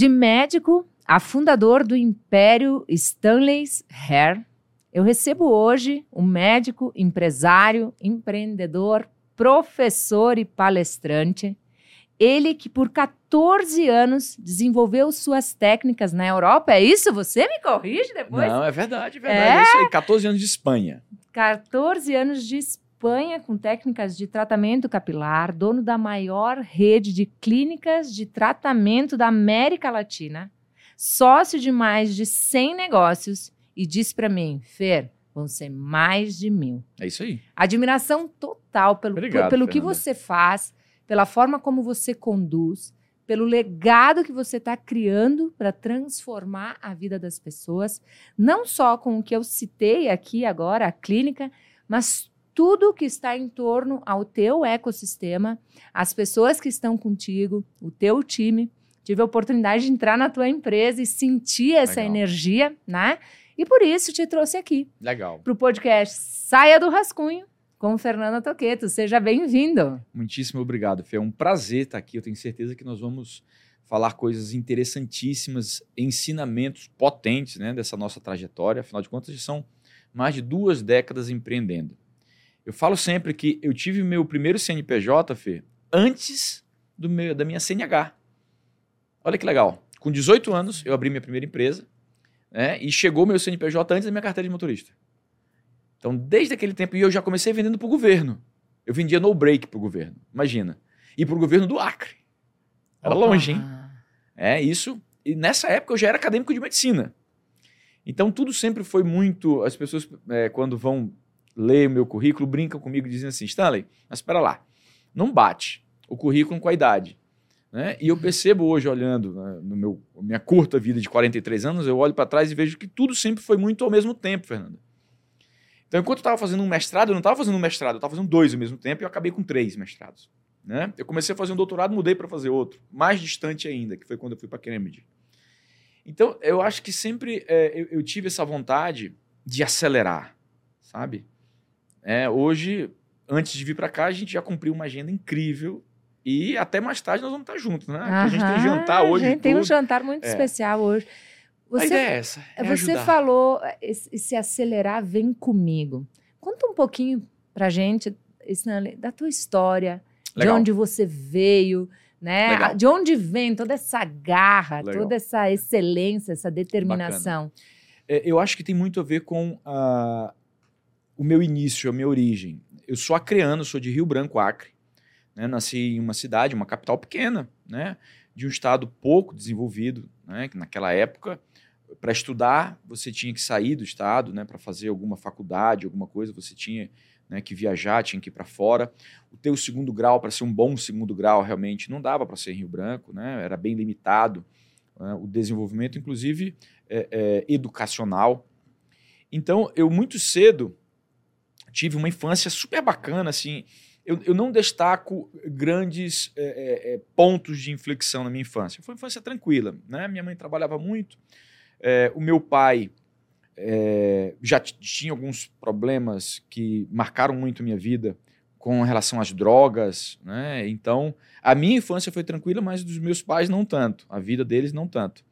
De médico a fundador do Império Stanley's Hair, eu recebo hoje um médico, empresário, empreendedor, professor e palestrante. Ele que por 14 anos desenvolveu suas técnicas na Europa. É isso? Você me corrige depois? Não, é verdade, é verdade. É? isso aí, 14 anos de Espanha. 14 anos de Espanha com técnicas de tratamento capilar, dono da maior rede de clínicas de tratamento da América Latina, sócio de mais de 100 negócios e disse para mim, Fer, vão ser mais de mil. É isso aí. Admiração total pelo, Obrigado, pelo que você faz, pela forma como você conduz, pelo legado que você está criando para transformar a vida das pessoas, não só com o que eu citei aqui agora, a clínica, mas tudo que está em torno ao teu ecossistema, as pessoas que estão contigo, o teu time. Tive a oportunidade de entrar na tua empresa e sentir essa Legal. energia, né? E por isso te trouxe aqui. Legal. Para o podcast Saia do Rascunho com Fernanda Toqueto. Seja bem-vindo. Muitíssimo obrigado, Fê. É um prazer estar aqui. Eu tenho certeza que nós vamos falar coisas interessantíssimas, ensinamentos potentes né, dessa nossa trajetória. Afinal de contas, são mais de duas décadas empreendendo. Eu falo sempre que eu tive meu primeiro CNPJ, Fê, antes do meu, da minha CNH. Olha que legal. Com 18 anos, eu abri minha primeira empresa né? E chegou meu CNPJ antes da minha carteira de motorista. Então, desde aquele tempo, e eu já comecei vendendo para o governo. Eu vendia no break para o governo, imagina. E para o governo do Acre. Era Opa. longe, hein? É, isso. E nessa época eu já era acadêmico de medicina. Então, tudo sempre foi muito. As pessoas, é, quando vão ler o meu currículo, brincam comigo dizendo assim: Stanley, mas espera lá, não bate o currículo com a idade. Né? E eu percebo hoje, olhando né, no meu minha curta vida de 43 anos, eu olho para trás e vejo que tudo sempre foi muito ao mesmo tempo, Fernanda. Então, enquanto eu estava fazendo um mestrado, eu não estava fazendo um mestrado, eu estava fazendo dois ao mesmo tempo e eu acabei com três mestrados. Né? Eu comecei a fazer um doutorado, mudei para fazer outro, mais distante ainda, que foi quando eu fui para Cambridge. Então, eu acho que sempre é, eu, eu, tive essa vontade de acelerar, sabe? É, hoje, antes de vir para cá, a gente já cumpriu uma agenda incrível e até mais tarde nós vamos estar juntos, né? a gente tem jantar hoje. A gente tem um jantar muito é. especial hoje. Você, a ideia é essa. É você ajudar. falou se acelerar, vem comigo. Conta um pouquinho pra gente da tua história, Legal. de onde você veio, né? Legal. De onde vem toda essa garra, Legal. toda essa excelência, essa determinação. É, eu acho que tem muito a ver com uh, o meu início, a minha origem. Eu sou acreano, sou de Rio Branco, Acre. Né? Nasci em uma cidade, uma capital pequena, né? de um estado pouco desenvolvido, né? que naquela época, para estudar, você tinha que sair do estado, né? para fazer alguma faculdade, alguma coisa, você tinha né, que viajar, tinha que ir para fora. O teu segundo grau, para ser um bom segundo grau, realmente não dava para ser em Rio Branco, né? era bem limitado né? o desenvolvimento, inclusive é, é, educacional. Então, eu muito cedo tive uma infância super bacana, assim, eu, eu não destaco grandes é, é, é, pontos de inflexão na minha infância. Foi uma infância tranquila. Né? Minha mãe trabalhava muito. É, o meu pai é, já tinha alguns problemas que marcaram muito a minha vida com relação às drogas. Né? Então, a minha infância foi tranquila, mas dos meus pais não tanto. A vida deles não tanto.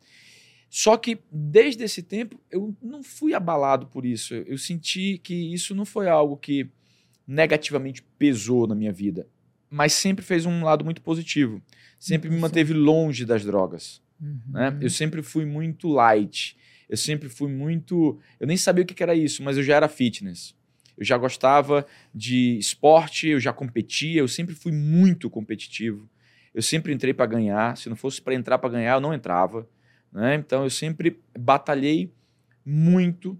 Só que desde esse tempo eu não fui abalado por isso. Eu senti que isso não foi algo que negativamente pesou na minha vida, mas sempre fez um lado muito positivo. Sempre me manteve longe das drogas. Uhum. Né? Eu sempre fui muito light. Eu sempre fui muito. Eu nem sabia o que era isso, mas eu já era fitness. Eu já gostava de esporte, eu já competia, eu sempre fui muito competitivo. Eu sempre entrei para ganhar. Se não fosse para entrar para ganhar, eu não entrava. Né? Então eu sempre batalhei muito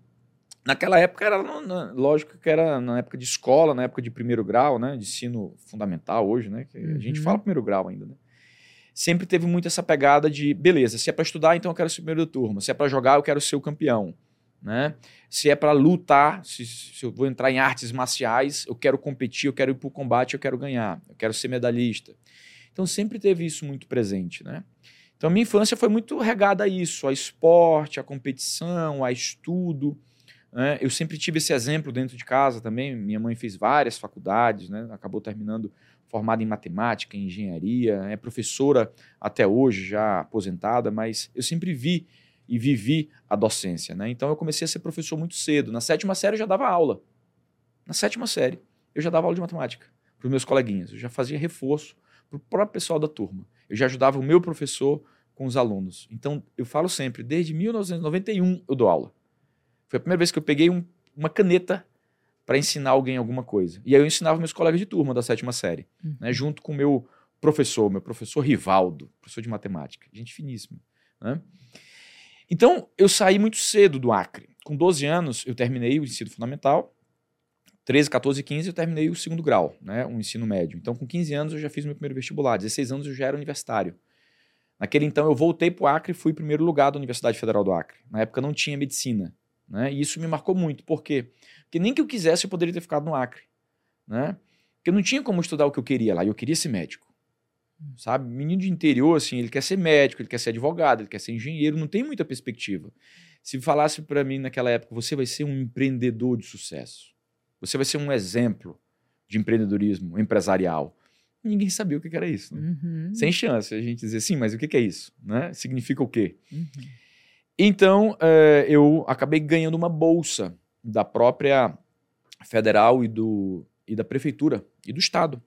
Naquela época era, lógico que era na época de escola, na época de primeiro grau, né, de ensino fundamental hoje, né, que uhum. a gente uhum. fala primeiro grau ainda, né. Sempre teve muito essa pegada de, beleza, se é para estudar, então eu quero ser primeiro da turma, se é para jogar, eu quero ser o campeão, né? Se é para lutar, se, se, eu vou entrar em artes marciais, eu quero competir, eu quero ir para o combate, eu quero ganhar, eu quero ser medalhista. Então sempre teve isso muito presente, né? Então a minha infância foi muito regada a isso, a esporte, a competição, a estudo, Né? Eu sempre tive esse exemplo dentro de casa também. Minha mãe fez várias faculdades, né? acabou terminando formada em matemática, em engenharia, é professora até hoje, já aposentada, mas eu sempre vi e vivi a docência. Né? Então eu comecei a ser professor muito cedo. Na sétima série eu já dava aula. Na sétima série eu já dava aula de matemática para os meus coleguinhas. Eu já fazia reforço para o próprio pessoal da turma. Eu já ajudava o meu professor com os alunos. Então eu falo sempre, desde 1991 eu dou aula. Foi a primeira vez que eu peguei um, uma caneta para ensinar alguém alguma coisa. E aí eu ensinava meus colegas de turma da sétima série, uhum. né, junto com o meu professor, meu professor Rivaldo, professor de matemática, gente finíssima. Né? Então, eu saí muito cedo do Acre. Com 12 anos, eu terminei o ensino fundamental. 13, 14 e 15, eu terminei o segundo grau, né, o ensino médio. Então, com 15 anos, eu já fiz meu primeiro vestibular. 16 anos, eu já era universitário. Naquele então, eu voltei para o Acre e fui primeiro lugar da Universidade Federal do Acre. Na época, não tinha medicina. Né? E isso me marcou muito. Por quê? Porque nem que eu quisesse, eu poderia ter ficado no Acre. Né? Porque não tinha como estudar o que eu queria lá. E eu queria ser médico. Sabe? Menino de interior, assim, ele quer ser médico, ele quer ser advogado, ele quer ser engenheiro, não tem muita perspectiva. Se falasse para mim naquela época, você vai ser um empreendedor de sucesso. Você vai ser um exemplo de empreendedorismo empresarial. Ninguém sabia o que era isso. Né? Uhum. Sem chance a gente dizer, sim, mas o que é isso? Né? Significa o quê? Uhum. Então, é, eu acabei ganhando uma bolsa da própria federal e, do, e da prefeitura e do estado.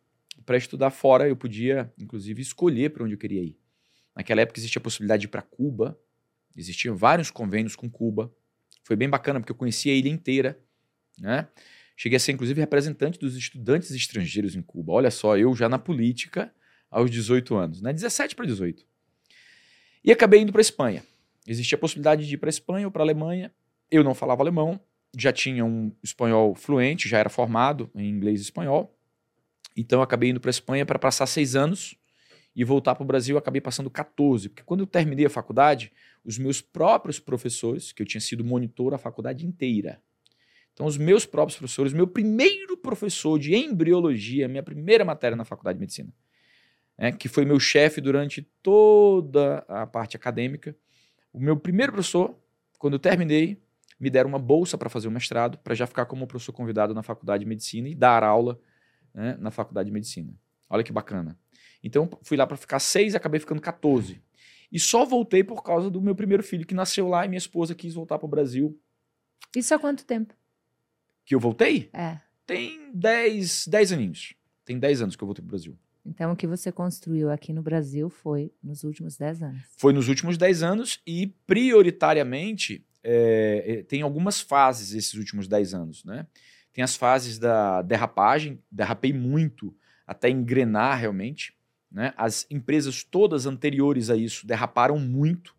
Para estudar fora, eu podia, inclusive, escolher para onde eu queria ir. Naquela época existia a possibilidade de ir para Cuba, existiam vários convênios com Cuba. Foi bem bacana, porque eu conhecia a ilha inteira. Né? Cheguei a ser, inclusive, representante dos estudantes estrangeiros em Cuba. Olha só, eu já na política aos 18 anos, né? 17 para 18. E acabei indo para Espanha. Existia a possibilidade de ir para a Espanha ou para a Alemanha. Eu não falava alemão, já tinha um espanhol fluente, já era formado em inglês e espanhol. Então acabei indo para a Espanha para passar seis anos e voltar para o Brasil. Acabei passando 14, porque quando eu terminei a faculdade, os meus próprios professores, que eu tinha sido monitor a faculdade inteira, então os meus próprios professores, meu primeiro professor de embriologia, minha primeira matéria na faculdade de medicina, né, que foi meu chefe durante toda a parte acadêmica, o meu primeiro professor, quando eu terminei, me deram uma bolsa para fazer o mestrado, para já ficar como professor convidado na faculdade de medicina e dar aula né, na faculdade de medicina. Olha que bacana. Então, fui lá para ficar seis acabei ficando 14. E só voltei por causa do meu primeiro filho, que nasceu lá e minha esposa quis voltar para o Brasil. Isso há quanto tempo? Que eu voltei? É. Tem 10, 10 aninhos. Tem 10 anos que eu voltei para o Brasil. Então, o que você construiu aqui no Brasil foi nos últimos 10 anos? Foi nos últimos 10 anos e, prioritariamente, é, é, tem algumas fases esses últimos 10 anos, né? Tem as fases da derrapagem, derrapei muito até engrenar realmente. Né? As empresas todas anteriores a isso derraparam muito.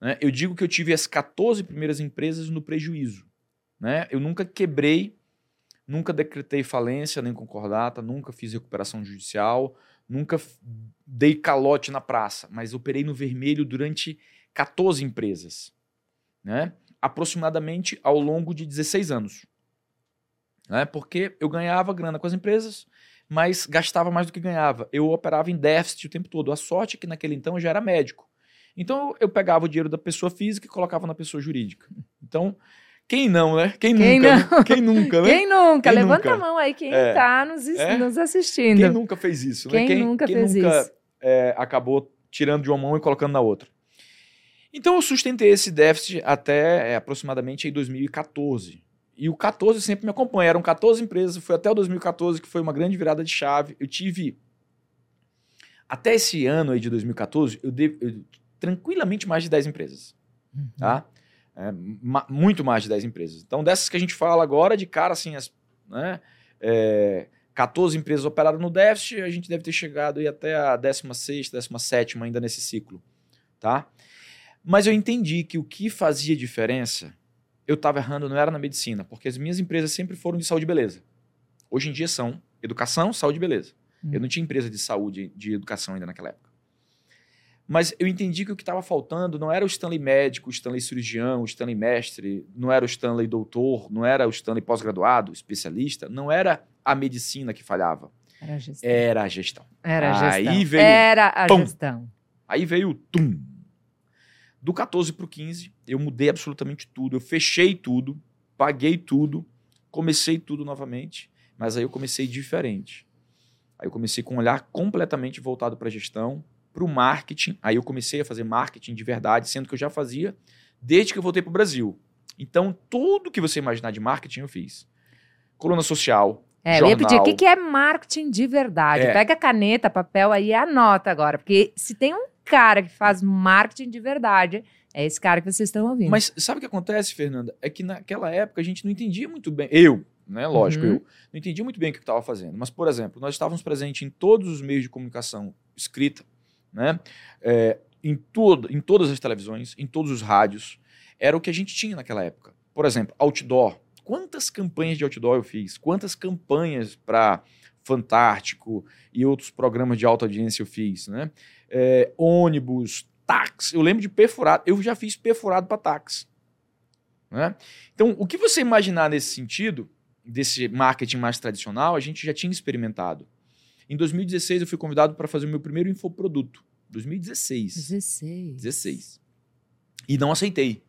Né? Eu digo que eu tive as 14 primeiras empresas no prejuízo. Né? Eu nunca quebrei Nunca decretei falência nem concordata, nunca fiz recuperação judicial, nunca dei calote na praça, mas operei no vermelho durante 14 empresas, né? aproximadamente ao longo de 16 anos. Né? Porque eu ganhava grana com as empresas, mas gastava mais do que ganhava. Eu operava em déficit o tempo todo. A sorte é que naquele então eu já era médico. Então eu pegava o dinheiro da pessoa física e colocava na pessoa jurídica. Então quem não, né? Quem, quem nunca? Né? Não? Quem nunca, né? Quem nunca? Quem Levanta nunca? a mão aí quem é. nos, é? nos assistindo. Quem nunca fez isso, né? Quem nunca quem fez nunca, isso? É, acabou tirando de uma mão e colocando na outra. Então eu sustentei esse déficit até é, aproximadamente em 2014. E o 14 sempre me acompanha. Eram 14 empresas, foi até o 2014 que foi uma grande virada de chave. Eu tive até esse ano aí de 2014, eu, devo, eu tranquilamente mais de 10 empresas. Uhum. Tá? É, ma muito mais de 10 empresas. Então, dessas que a gente fala agora, de cara, assim, as, né, é, 14 empresas operaram no déficit, a gente deve ter chegado aí até a 16, 17 ainda nesse ciclo. Tá? Mas eu entendi que o que fazia diferença, eu estava errando, não era na medicina, porque as minhas empresas sempre foram de saúde e beleza. Hoje em dia são educação, saúde e beleza. Hum. Eu não tinha empresa de saúde, de educação ainda naquela época. Mas eu entendi que o que estava faltando não era o Stanley médico, o Stanley cirurgião, o Stanley mestre, não era o Stanley doutor, não era o Stanley pós-graduado, especialista, não era a medicina que falhava. Era a gestão. Era a gestão. Era a gestão. Aí veio, era a pum, gestão. Aí veio o tum. Do 14 para o 15, eu mudei absolutamente tudo. Eu fechei tudo paguei tudo, comecei tudo novamente, mas aí eu comecei diferente. Aí eu comecei com um olhar completamente voltado para a gestão, para o marketing. Aí eu comecei a fazer marketing de verdade, sendo que eu já fazia desde que eu voltei para o Brasil. Então, tudo que você imaginar de marketing eu fiz. Coluna social. É, jornal. eu ia pedir, o que, que é marketing de verdade? É. Pega a caneta, papel aí e anota agora. Porque se tem um cara que faz marketing de verdade, é esse cara que vocês estão ouvindo. Mas sabe o que acontece, Fernanda? É que naquela época a gente não entendia muito bem. Eu, né? Lógico, uhum. eu não entendia muito bem o que eu estava fazendo. Mas, por exemplo, nós estávamos presentes em todos os meios de comunicação escrita, né? É, em, todo, em todas as televisões, em todos os rádios. Era o que a gente tinha naquela época. Por exemplo, outdoor. Quantas campanhas de outdoor eu fiz? Quantas campanhas para Fantástico e outros programas de alta audiência eu fiz, né? É, ônibus, táxi. Eu lembro de perfurado. Eu já fiz perfurado para táxi. Né? Então, o que você imaginar nesse sentido, desse marketing mais tradicional, a gente já tinha experimentado. Em 2016, eu fui convidado para fazer o meu primeiro infoproduto. 2016. 16. 16. E não aceitei.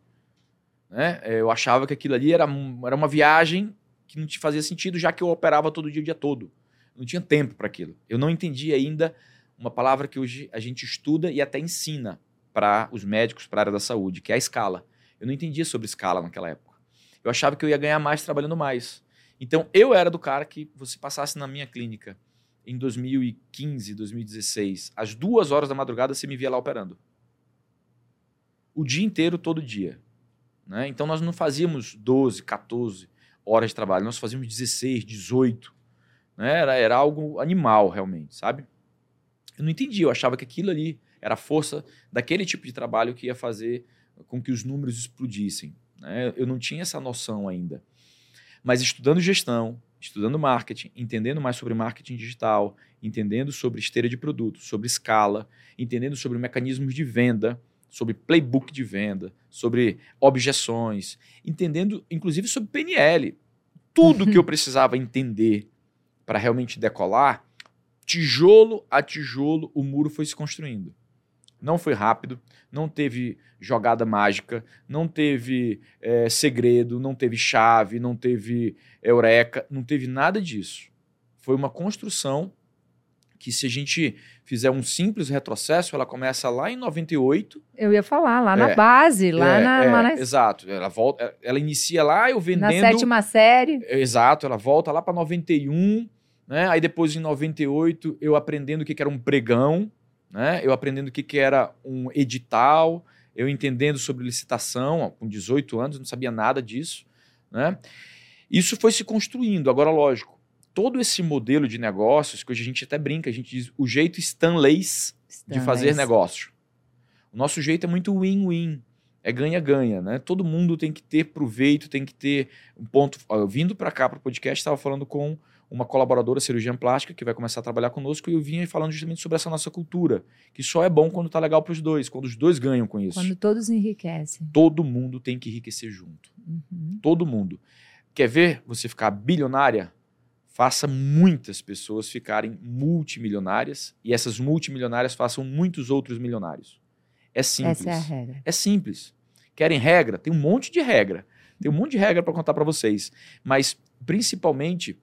Né? É, eu achava que aquilo ali era, era uma viagem que não te fazia sentido, já que eu operava todo dia, o dia todo. Eu não tinha tempo para aquilo. Eu não entendi ainda uma palavra que hoje a gente estuda e até ensina para os médicos, para a área da saúde, que é a escala. Eu não entendia sobre escala naquela época. Eu achava que eu ia ganhar mais trabalhando mais. Então, eu era do cara que você passasse na minha clínica em 2015, 2016, às duas horas da madrugada, você me via lá operando. O dia inteiro, todo dia. Né? Então, nós não fazíamos 12, 14 horas de trabalho, nós fazíamos 16, 18. Né? Era, era algo animal, realmente, sabe? Eu não entendia, eu achava que aquilo ali era a força daquele tipo de trabalho que ia fazer com que os números explodissem. Né? Eu não tinha essa noção ainda. Mas estudando gestão, estudando marketing, entendendo mais sobre marketing digital, entendendo sobre esteira de produtos, sobre escala, entendendo sobre mecanismos de venda, sobre playbook de venda, sobre objeções, entendendo inclusive sobre PNL. Tudo que eu precisava entender para realmente decolar, tijolo a tijolo, o muro foi se construindo. Não foi rápido, não teve jogada mágica, não teve é, segredo, não teve chave, não teve eureka, não teve nada disso. Foi uma construção que se a gente fizer um simples retrocesso, ela começa lá em 98. Eu ia falar, lá na é, base, lá, é, na, é, lá na... Exato. Ela, volta, ela inicia lá, eu vendendo... Na sétima série. Exato, ela volta lá para 91, né? Aí depois em 98 eu aprendendo o que era um pregão, né? Eu aprendendo o que, que era um edital, eu entendendo sobre licitação, ó, com 18 anos, não sabia nada disso. Né? Isso foi se construindo. Agora, lógico, todo esse modelo de negócios, que hoje a gente até brinca, a gente diz o jeito Stanleys de fazer negócio. O nosso jeito é muito win-win. É ganha-ganha, né? Todo mundo tem que ter proveito, tem que ter um ponto. Ó, vindo para cá para o podcast, estava falando com uma colaboradora cirurgiã plástica que vai começar a trabalhar conosco e eu vinha falando justamente sobre essa nossa cultura, que só é bom quando tá legal para os dois, quando os dois ganham com isso. Quando todos enriquecem. Todo mundo tem que enriquecer junto. Uhum. Todo mundo. Quer ver você ficar bilionária? Faça muitas pessoas ficarem multimilionárias e essas multimilionárias façam muitos outros milionários. É simples. Essa é a regra. É simples. Querem regra? Tem um monte de regra. Tem um monte de regra para contar para vocês. Mas, principalmente,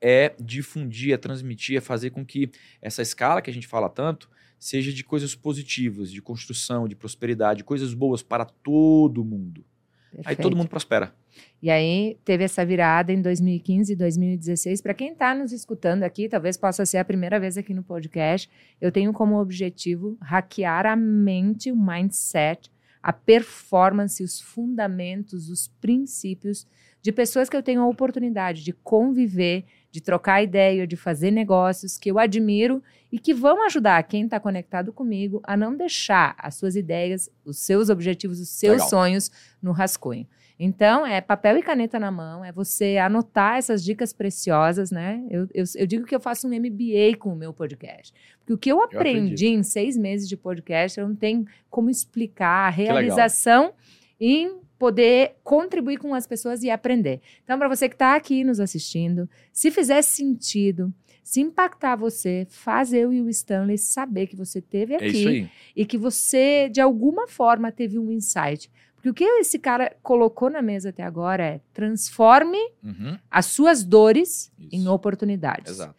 é difundir, é transmitir, é fazer com que essa escala que a gente fala tanto seja de coisas positivas, de construção, de prosperidade, coisas boas para todo mundo. Perfeito. Aí todo mundo prospera. E aí teve essa virada em 2015 e 2016. Para quem está nos escutando aqui, talvez possa ser a primeira vez aqui no podcast, eu tenho como objetivo hackear a mente, o mindset, a performance, os fundamentos, os princípios de pessoas que eu tenho a oportunidade de conviver, de trocar ideia, de fazer negócios que eu admiro e que vão ajudar quem está conectado comigo a não deixar as suas ideias, os seus objetivos, os seus Legal. sonhos no rascunho. Então, é papel e caneta na mão, é você anotar essas dicas preciosas, né? Eu, eu, eu digo que eu faço um MBA com o meu podcast. Porque o que eu aprendi eu em seis meses de podcast, eu não tenho como explicar a realização em poder contribuir com as pessoas e aprender. Então, para você que está aqui nos assistindo, se fizer sentido, se impactar você, faz eu e o Stanley saber que você teve é aqui é e que você, de alguma forma, teve um insight. Porque Porque o que esse cara colocou na mesa até agora é transforme uhum. as suas dores Isso. em oportunidades. Exato.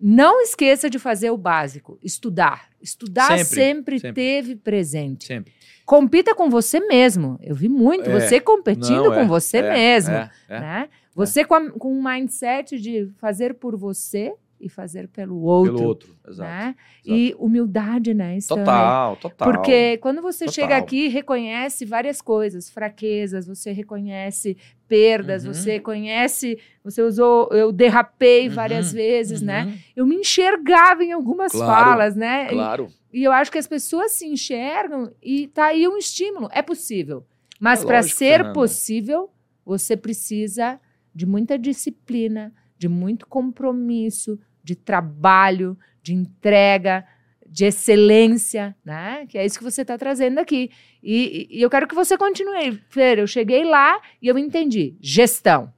Não esqueça de fazer o básico, estudar. Estudar sempre, sempre, sempre. teve presente. Sempre. Compita com você mesmo. Eu vi muito é. você competindo Não, é, com você é, mesmo. É, é. né? Você com, a, com um mindset de fazer por você e fazer pelo outro. Pelo outro, exato. Né? exato. E humildade, né? Total, total. Porque quando você total. chega aqui, reconhece várias coisas, fraquezas, você reconhece perdas, uhum. você conhece, você usou, eu derrapei uhum. várias vezes, né? uhum. né? Eu me enxergava em algumas claro, falas, né? Claro. E, e, eu acho que as pessoas se enxergam e tá aí um estímulo. É possível. Mas é para ser Fernanda. possível, você precisa de muita disciplina, de muito compromisso, de trabalho, de entrega, de excelência, né? Que é isso que você está trazendo aqui. E, e, eu quero que você continue. Fer, eu cheguei lá e eu entendi gestão.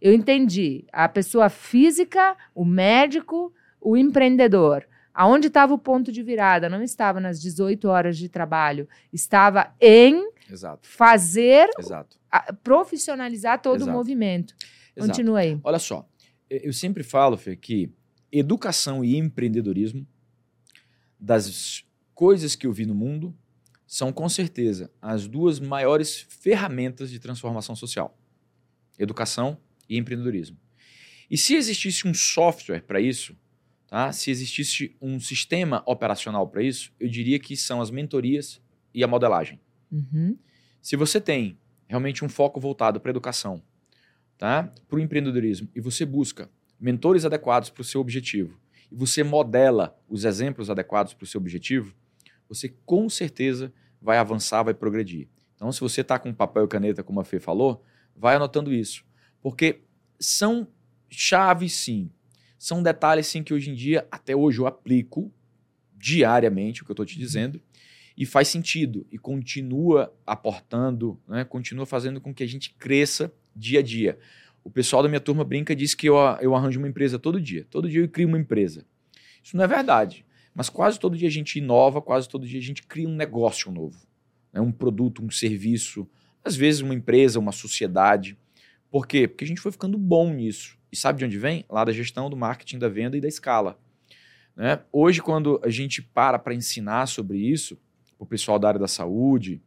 Eu entendi a pessoa física, o médico, o empreendedor. Aonde estava o ponto de virada? Não estava nas 18 horas de trabalho, estava em Exato. fazer, Exato. A, profissionalizar todo Exato. o movimento. Continua aí. Olha só, eu sempre falo, Fê, que educação e empreendedorismo, das coisas que eu vi no mundo, são com certeza as duas maiores ferramentas de transformação social: educação e empreendedorismo. E se existisse um software para isso, tá? se existisse um sistema operacional para isso, eu diria que são as mentorias e a modelagem. Uhum. Se você tem realmente um foco voltado para a educação, tá? para o empreendedorismo, e você busca mentores adequados para o seu objetivo, e você modela os exemplos adequados para o seu objetivo, você com certeza vai avançar, vai progredir. Então, se você está com papel e caneta, como a Fê falou, vai anotando isso. Porque são chaves, sim. São detalhes, sim, que hoje em dia, até hoje, eu aplico diariamente, o que eu estou te dizendo, e faz sentido, e continua aportando, né, continua fazendo com que a gente cresça dia a dia. O pessoal da minha turma brinca diz que eu, eu arranjo uma empresa todo dia. Todo dia eu crio uma empresa. Isso não é verdade. Mas quase todo dia a gente inova, quase todo dia a gente cria um negócio novo. Né? Um produto, um serviço, às vezes uma empresa, uma sociedade. Por quê? Porque a gente foi ficando bom nisso. E sabe de onde vem? Lá da gestão, do marketing, da venda e da escala. Né? Hoje, quando a gente para para ensinar sobre isso, para o pessoal da área da saúde,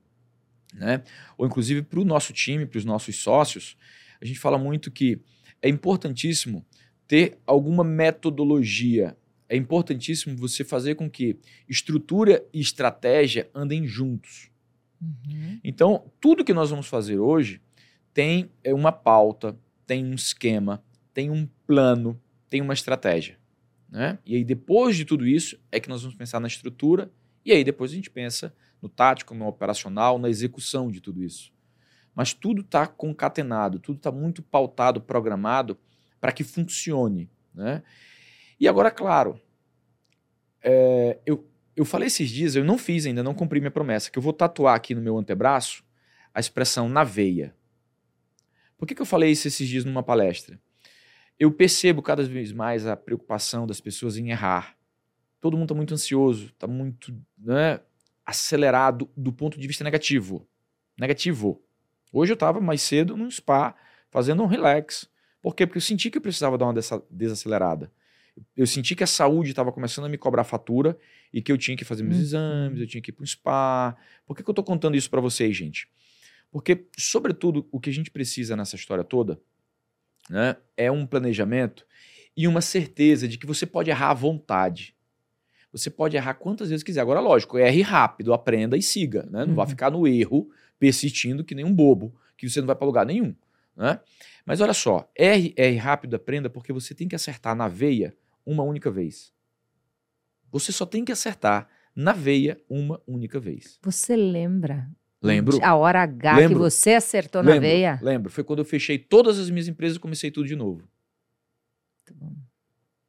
né? ou inclusive para o nosso time, para os nossos sócios, a gente fala muito que é importantíssimo ter alguma metodologia. É importantíssimo você fazer com que estrutura e estratégia andem juntos. Uhum. Então, tudo que nós vamos fazer hoje tem é, uma pauta, tem um esquema, tem um plano, tem uma estratégia. Né? E aí, depois de tudo isso, é que nós vamos pensar na estrutura, e aí depois a gente pensa no tático, no operacional, na execução de tudo isso mas tudo está concatenado, tudo está muito pautado, programado para que funcione. Né? E agora, claro, é, eu, eu falei esses dias, eu não fiz ainda, não cumpri minha promessa, que eu vou tatuar aqui no meu antebraço a expressão na veia. Por que, que eu falei isso esses dias numa palestra? Eu percebo cada vez mais a preocupação das pessoas em errar. Todo mundo está muito ansioso, está muito né, acelerado do ponto de vista negativo. Negativo. Hoje eu estava mais cedo num spa, fazendo um relax. Por quê? Porque eu senti que eu precisava dar uma desacelerada. Eu senti que a saúde estava começando a me cobrar fatura e que eu tinha que fazer meus uhum. exames, eu tinha que ir para um spa. Por que, que eu estou contando isso para vocês, gente? Porque, sobretudo, o que a gente precisa nessa história toda né, é um planejamento e uma certeza de que você pode errar à vontade. Você pode errar quantas vezes quiser. Agora, lógico, erre rápido, aprenda e siga. Né? Não uhum. vá ficar no erro persistindo que nem um bobo, que você não vai para lugar nenhum. Né? Mas olha só, R, R rápido, aprenda, porque você tem que acertar na veia uma única vez. Você só tem que acertar na veia uma única vez. Você lembra? Lembro. A hora H lembro, que você acertou lembro, na veia? Lembro. Foi quando eu fechei todas as minhas empresas e comecei tudo de novo.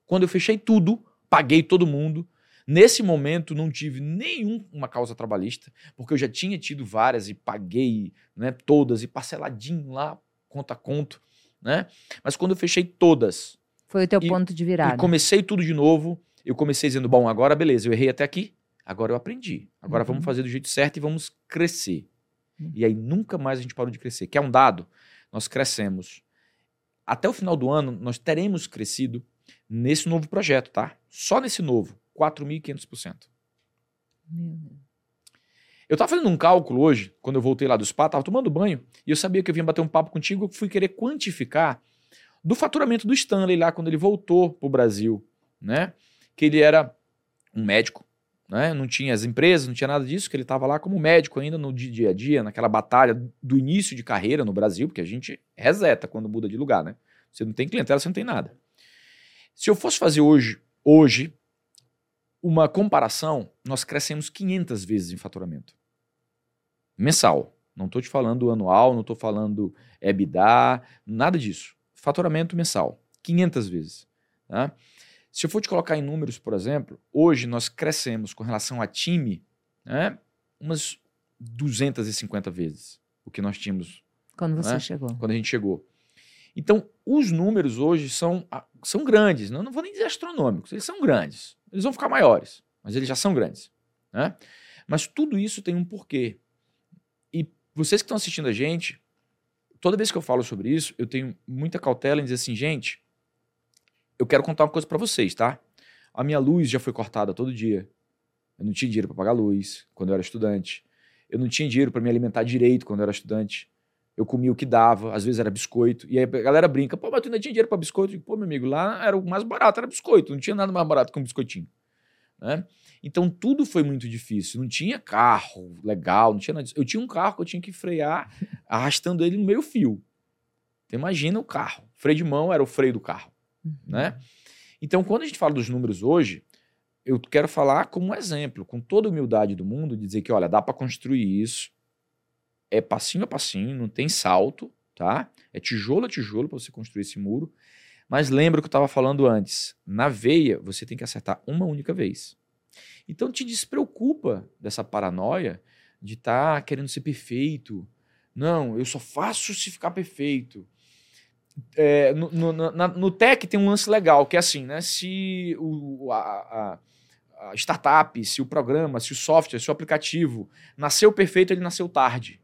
Quando eu fechei tudo, paguei todo mundo, Nesse momento, não tive nenhuma causa trabalhista, porque eu já tinha tido várias e paguei né, todas e parceladinho lá, conta a conta. Né? Mas quando eu fechei todas. Foi o teu e, ponto de virada. E comecei tudo de novo. Eu comecei dizendo: bom, agora beleza, eu errei até aqui, agora eu aprendi. Agora uhum. vamos fazer do jeito certo e vamos crescer. Uhum. E aí nunca mais a gente parou de crescer. Que é um dado, nós crescemos. Até o final do ano, nós teremos crescido nesse novo projeto, tá? Só nesse novo, 4.500%. Meu Deus. Eu estava fazendo um cálculo hoje, quando eu voltei lá do spa, estava tomando banho, e eu sabia que eu vinha bater um papo contigo, eu fui querer quantificar do faturamento do Stanley lá, quando ele voltou para o Brasil, né? Que ele era um médico, né? Não tinha as empresas, não tinha nada disso, que ele estava lá como médico ainda no dia a dia, naquela batalha do início de carreira no Brasil, porque a gente reseta quando muda de lugar, né? Você não tem clientela, você não tem nada. Se eu fosse fazer hoje, hoje, uma comparação, nós crescemos 500 vezes em faturamento. Mensal. Não estou te falando anual, não estou falando EBITDA, nada disso. Faturamento mensal. 500 vezes. Tá? Se eu for te colocar em números, por exemplo, hoje nós crescemos com relação a time né, umas 250 vezes o que nós tínhamos. Quando você né, chegou. Quando a gente chegou. Então, os números hoje são, são grandes. Não, não vou nem dizer astronômicos, eles são grandes. Eles vão ficar maiores, mas eles já são grandes. Né? Mas tudo isso tem um porquê. E vocês que estão assistindo a gente, toda vez que eu falo sobre isso, eu tenho muita cautela em dizer assim, gente, eu quero contar uma coisa para vocês, tá? A minha luz já foi cortada todo dia. Eu não tinha dinheiro para pagar luz quando eu era estudante. Eu não tinha dinheiro para me alimentar direito quando eu era estudante. Eu comia o que dava, às vezes era biscoito. E aí a galera brinca, pô, mas tu ainda tinha dinheiro para biscoito? Digo, pô, meu amigo, lá era o mais barato, era biscoito. Não tinha nada mais barato que um biscoitinho. Né? Então tudo foi muito difícil. Não tinha carro legal, não tinha nada disso. Eu tinha um carro que eu tinha que frear arrastando ele no meio fio. Então, imagina o carro. Freio de mão era o freio do carro. Uhum. Né? Então, quando a gente fala dos números hoje, eu quero falar como um exemplo, com toda a humildade do mundo, dizer que, olha, dá para construir isso, é passinho a passinho, não tem salto, tá? É tijolo a tijolo para você construir esse muro. Mas lembra o que eu estava falando antes. Na veia, você tem que acertar uma única vez. Então te despreocupa dessa paranoia de estar tá querendo ser perfeito. Não, eu só faço se ficar perfeito. É, no, no, na, no tech tem um lance legal, que é assim, né? Se o, a, a, a startup, se o programa, se o software, se o aplicativo nasceu perfeito, ele nasceu tarde.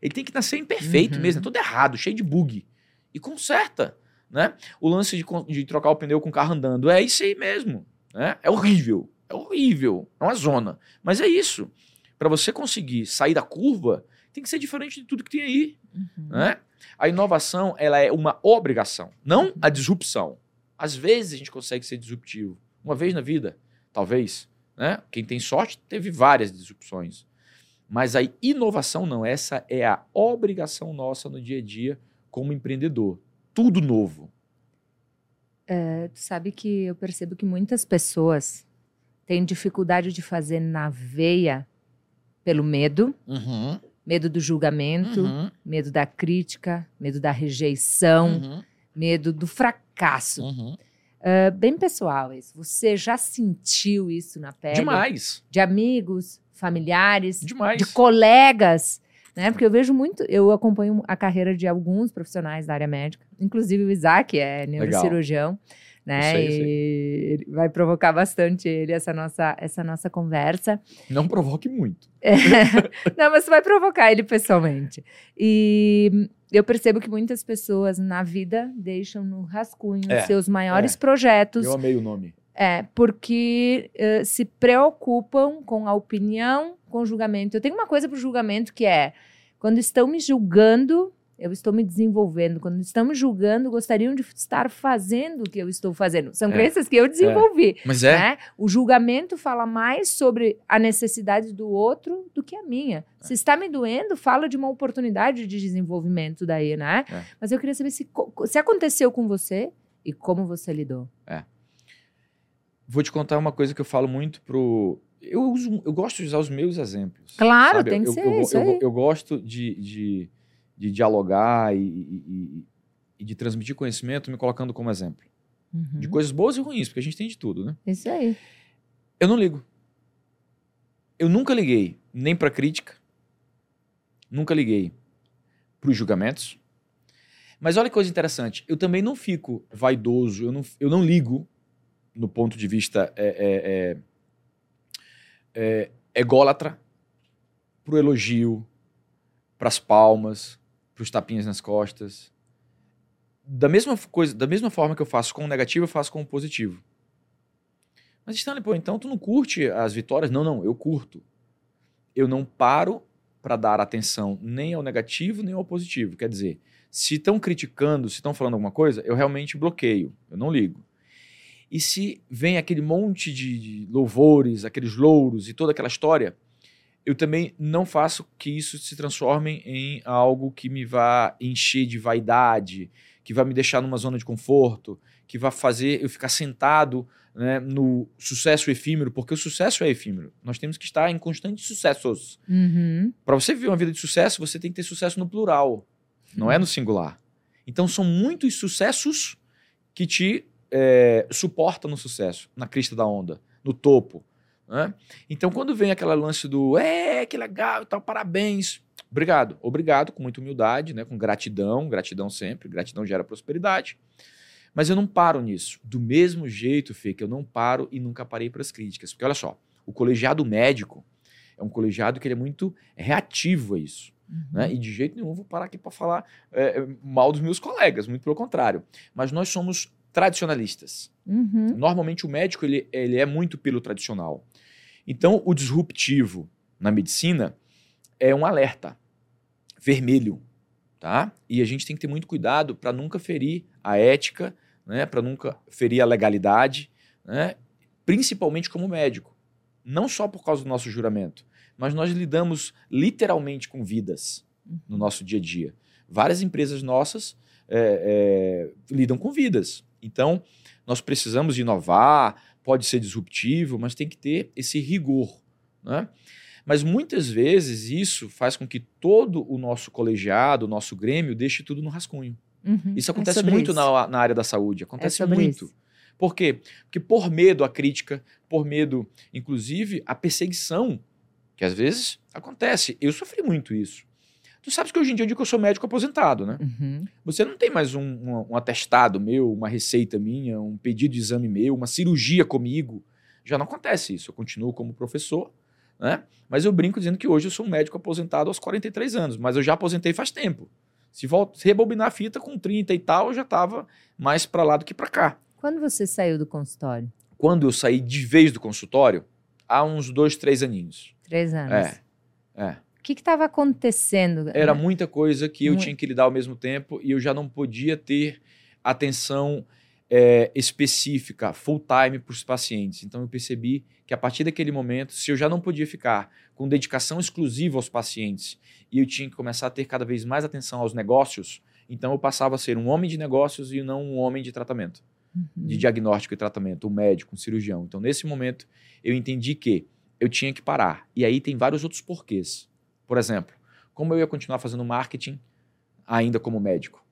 Ele tem que nascer imperfeito uhum. mesmo, é tudo errado, cheio de bug. E conserta. Né? O lance de, de trocar o pneu com o carro andando é isso aí mesmo. Né? É horrível. É horrível. É uma zona. Mas é isso. Para você conseguir sair da curva, tem que ser diferente de tudo que tem aí. Uhum. Né? A inovação ela é uma obrigação, não a disrupção. Às vezes a gente consegue ser disruptivo. Uma vez na vida, talvez. Né? Quem tem sorte teve várias disrupções. Mas a inovação não, essa é a obrigação nossa no dia a dia como empreendedor. Tudo novo. É, tu sabe que eu percebo que muitas pessoas têm dificuldade de fazer na veia pelo medo. Uhum. Medo do julgamento, uhum. medo da crítica, medo da rejeição, uhum. medo do fracasso. Uh, bem pessoal isso. Você já sentiu isso na pele? Demais. De amigos, familiares, Demais. de colegas, né? Porque eu vejo muito, eu acompanho a carreira de alguns profissionais da área médica, inclusive o Isaac é neurocirurgião. Legal. Né? Sei, e vai provocar bastante ele essa nossa essa nossa conversa. Não provoque muito. É. Não, mas vai provocar ele pessoalmente. E eu percebo que muitas pessoas na vida deixam no rascunho é, seus maiores é. projetos. Eu amei o nome. É, porque uh, se preocupam com a opinião, com o julgamento. Eu tenho uma coisa para o julgamento que é: quando estão me julgando, eu estou me desenvolvendo. Quando estão me julgando, gostariam de estar fazendo o que eu estou fazendo. São é. crenças que eu desenvolvi. É. Mas é. Né? O julgamento fala mais sobre a necessidade do outro do que a minha. É. Se está me doendo, fala de uma oportunidade de desenvolvimento daí, né? É. Mas eu queria saber se, se aconteceu com você e como você lidou. É. Vou te contar uma coisa que eu falo muito pro. Eu, uso, eu gosto de usar os meus exemplos. Claro, sabe? tem que eu, ser eu, isso. Eu, eu, eu gosto de, de, de dialogar e, e, e, de transmitir conhecimento me colocando como exemplo. Uhum. De coisas boas e ruins, porque a gente tem de tudo, né? Isso aí. Eu não ligo. Eu nunca liguei nem para crítica, nunca liguei para os julgamentos. Mas olha que coisa interessante. Eu também não fico vaidoso, eu não, eu não ligo no ponto de vista é, é, é, é ególatra, pro elogio, para as palmas, para os tapinhas nas costas. Da mesma coisa, da mesma forma que eu faço com o negativo, eu faço com o positivo. Mas Stanley, pô, então tu não curte as vitórias? Não, não, eu curto. Eu não paro para dar atenção nem ao negativo nem ao positivo. Quer dizer, se estão criticando, se estão falando alguma coisa, eu realmente bloqueio, eu não ligo. E se vem aquele monte de, louvores, aqueles louros e toda aquela história, eu também não faço que isso se transforme em algo que me vá encher de vaidade, que vai me deixar numa zona de conforto, que vai fazer eu ficar sentado né, no sucesso efímero, porque o sucesso é efímero. Nós temos que estar em constantes sucessos. Uhum. Para você viver uma vida de sucesso, você tem que ter sucesso no plural, não é no singular. Então são muitos sucessos que te é, suportam no sucesso, na crista da onda, no topo. Né? Então quando vem aquele lance do é, que legal e tal, parabéns. Obrigado, obrigado, com muita humildade, né, com gratidão, gratidão sempre, gratidão gera prosperidade. Mas eu não paro nisso. Do mesmo jeito, Fê, que eu não paro e nunca parei para as críticas. Porque olha só, o colegiado médico é um colegiado que ele é muito reativo a isso. Uhum. Né? E de jeito nenhum vou parar aqui para falar é, mal dos meus colegas, muito pelo contrário. Mas nós somos tradicionalistas. Uhum. Normalmente o médico ele, ele é muito pelo tradicional. Então o disruptivo na medicina é um alerta vermelho, tá? E a gente tem que ter muito cuidado para nunca ferir a ética né, para nunca ferir a legalidade, né, principalmente como médico. Não só por causa do nosso juramento, mas nós lidamos literalmente com vidas no uhum. nosso dia a dia. Várias empresas nossas é, é, lidam com vidas. Então, nós precisamos inovar, pode ser disruptivo, mas tem que ter esse rigor. Né? Mas muitas vezes isso faz com que todo o nosso colegiado, o nosso grêmio, deixe tudo no rascunho. Uhum. Isso é acontece é muito isso. Na, na área da saúde. Acontece é muito. Isso. Por quê? Porque por medo à crítica, por medo, inclusive, à perseguição, que às vezes acontece. Eu sofri muito isso. Tu sabes que hoje em dia eu digo que eu sou médico aposentado, né? Uhum. Você não tem mais um, um, um, atestado meu, uma receita minha, um pedido de exame meu, uma cirurgia comigo. Já não acontece isso. Eu continuo como professor, né? Mas eu brinco dizendo que hoje eu sou um médico aposentado aos 43 anos, mas eu já aposentei faz tempo. Se, volta, se rebobinar a fita com 30 e tal, eu já estava mais para lá do que para cá. Quando você saiu do consultório? Quando eu saí de vez do consultório, há uns dois, três aninhos. Três anos. É. é. O que estava acontecendo? Era né? muita coisa que eu Muito. tinha que lidar ao mesmo tempo e eu já não podia ter atenção é, específica, full time para os pacientes. Então eu percebi que a partir daquele momento, se eu já não podia ficar com dedicação exclusiva aos pacientes e eu tinha que começar a ter cada vez mais atenção aos negócios, então eu passava a ser um homem de negócios e não um homem de tratamento, uhum. de diagnóstico e tratamento, um médico, um cirurgião. Então nesse momento eu entendi que eu tinha que parar. E aí tem vários outros porquês. Por exemplo, como eu ia continuar fazendo marketing ainda como médico?